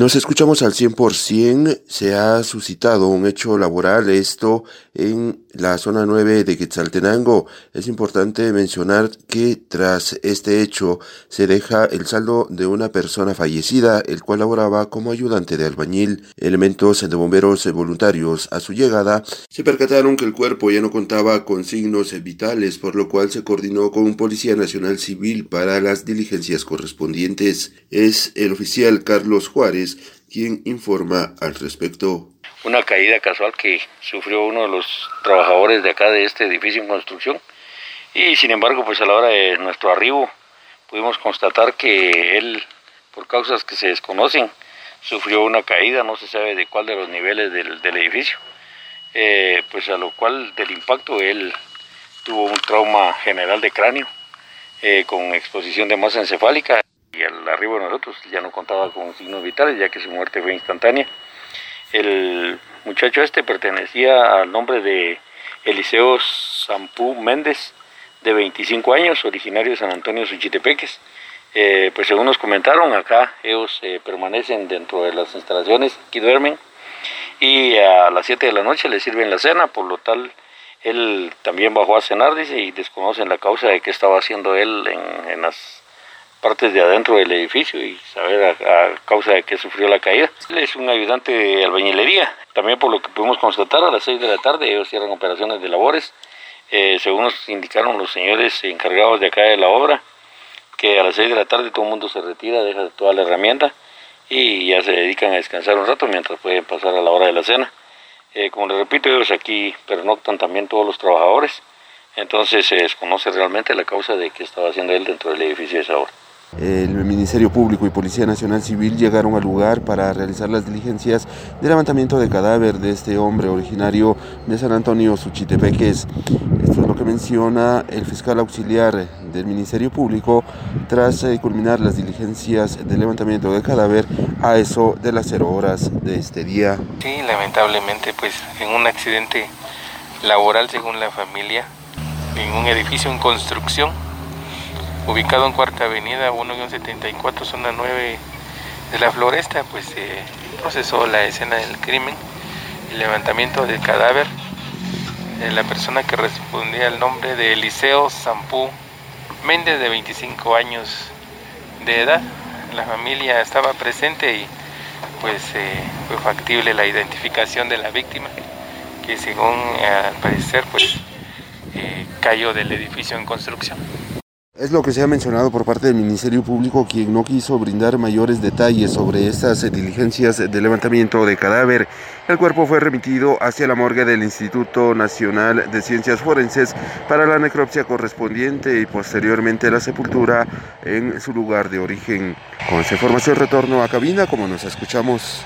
Nos escuchamos al 100%. Se ha suscitado un hecho laboral, esto en la zona 9 de Quetzaltenango. Es importante mencionar que tras este hecho se deja el saldo de una persona fallecida, el cual laboraba como ayudante de albañil. Elementos de bomberos voluntarios a su llegada se percataron que el cuerpo ya no contaba con signos vitales, por lo cual se coordinó con un policía nacional civil para las diligencias correspondientes. Es el oficial Carlos Juárez quien informa al respecto. Una caída casual que sufrió uno de los trabajadores de acá de este edificio en construcción y sin embargo pues a la hora de nuestro arribo pudimos constatar que él por causas que se desconocen sufrió una caída, no se sabe de cuál de los niveles del, edificio, eh, pues a lo cual del impacto él tuvo un trauma general de cráneo eh, con exposición de masa encefálica y al arribo de nosotros ya no contaba con signos vitales ya que su muerte fue instantánea. El muchacho este pertenecía al nombre de Eliseo Sampú Méndez, de 25 años, originario de San Antonio Suchitepeques. Eh, pues según nos comentaron, acá ellos eh, permanecen dentro de las instalaciones, aquí duermen y a las 7 de la noche les sirven la cena, por lo tal él también bajó a cenar, dice, y desconocen la causa de qué estaba haciendo él en, en las partes de adentro del edificio y saber a, causa de qué sufrió la caída. Él es un ayudante de albañilería. También por lo que pudimos constatar, a las 6 de la tarde ellos cierran operaciones de labores. Eh, según nos indicaron los señores encargados de acá de la obra, que a las 6 de la tarde todo el mundo se retira, deja toda la herramienta y ya se dedican a descansar un rato mientras pueden pasar a la hora de la cena. Eh, como les repito, ellos aquí pernoctan también todos los trabajadores, entonces se desconoce realmente la causa de qué estaba haciendo él dentro del edificio de esa hora. El Ministerio Público y Policía Nacional Civil llegaron al lugar para realizar las diligencias de levantamiento de cadáver de este hombre originario de San Antonio Suchitepeques. Esto es lo que menciona el fiscal auxiliar del Ministerio Público tras eh, culminar las diligencias de levantamiento de cadáver a eso de las cero horas de este día. Sí, lamentablemente pues en un accidente laboral según la familia, en un edificio en construcción, ubicado en Cuarta Avenida 1-74, zona 9 de la Floresta, pues se procesó la escena del crimen, el levantamiento del cadáver de la persona que respondía al nombre de Eliseo Zampú Méndez, de 25 años de edad. La familia estaba presente y pues eh, fue factible la identificación de la víctima, que según eh, al parecer pues eh, cayó del edificio en construcción. Es lo que se ha mencionado por parte del Ministerio Público, quien no quiso brindar mayores detalles sobre estas diligencias de levantamiento de cadáver. El cuerpo fue remitido hacia la morgue del Instituto Nacional de Ciencias Forenses para la necropsia correspondiente y posteriormente la sepultura en su lugar de origen. Con esa información retorno a cabina como nos escuchamos.